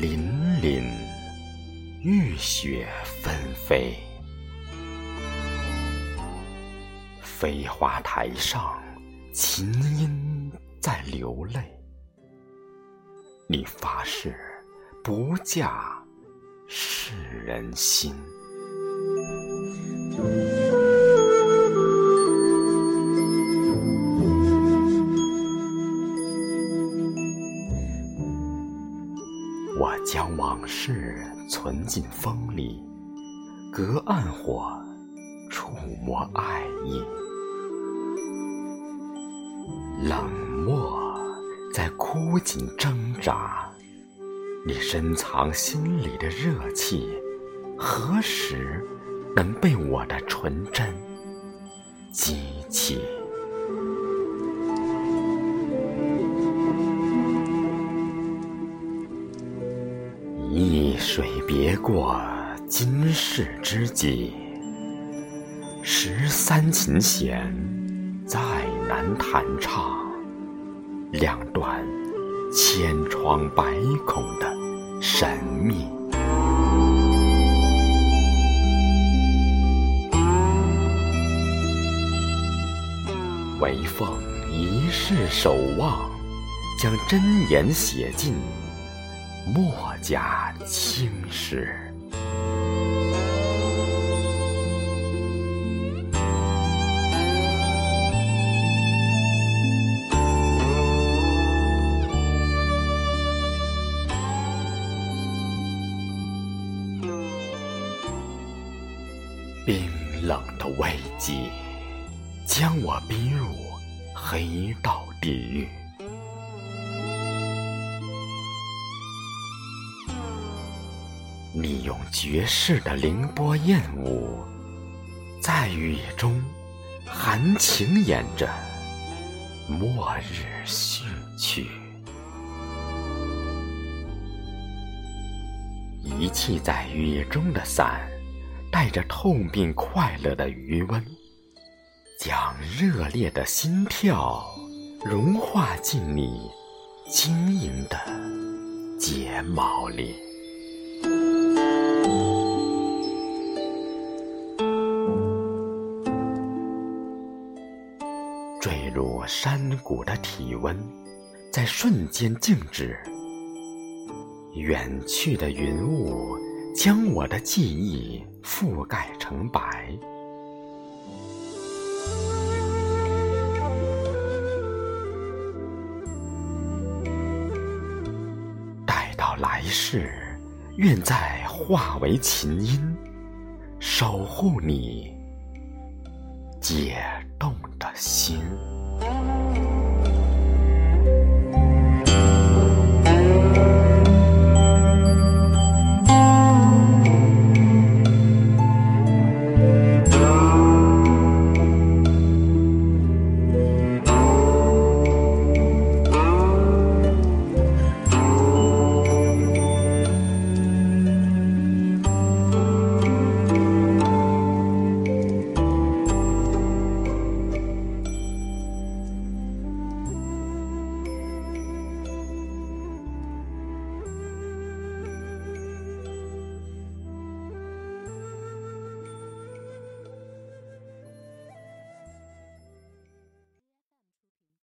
凛凛玉雪纷飞飞花台上琴音在流泪你发誓不嫁世人心。将往事存进风里，隔岸火，触摸爱意。冷漠在枯井挣扎，你深藏心里的热气，何时能被我的纯真激起？水别过今世知己，十三琴弦再难弹唱两段千疮百孔的神秘。唯奉一世守望，将真言写尽。墨家青史，冰冷的危机，将我逼入黑道地狱。你用绝世的凌波艳舞，在雨中含情演着末日序曲。遗弃在雨中的伞，带着痛并快乐的余温，将热烈的心跳融化进你晶莹的睫毛里。坠入山谷的体温，在瞬间静止。远去的云雾将我的记忆覆盖成白。待到来世，愿再化为琴音，守护你。解冻的心。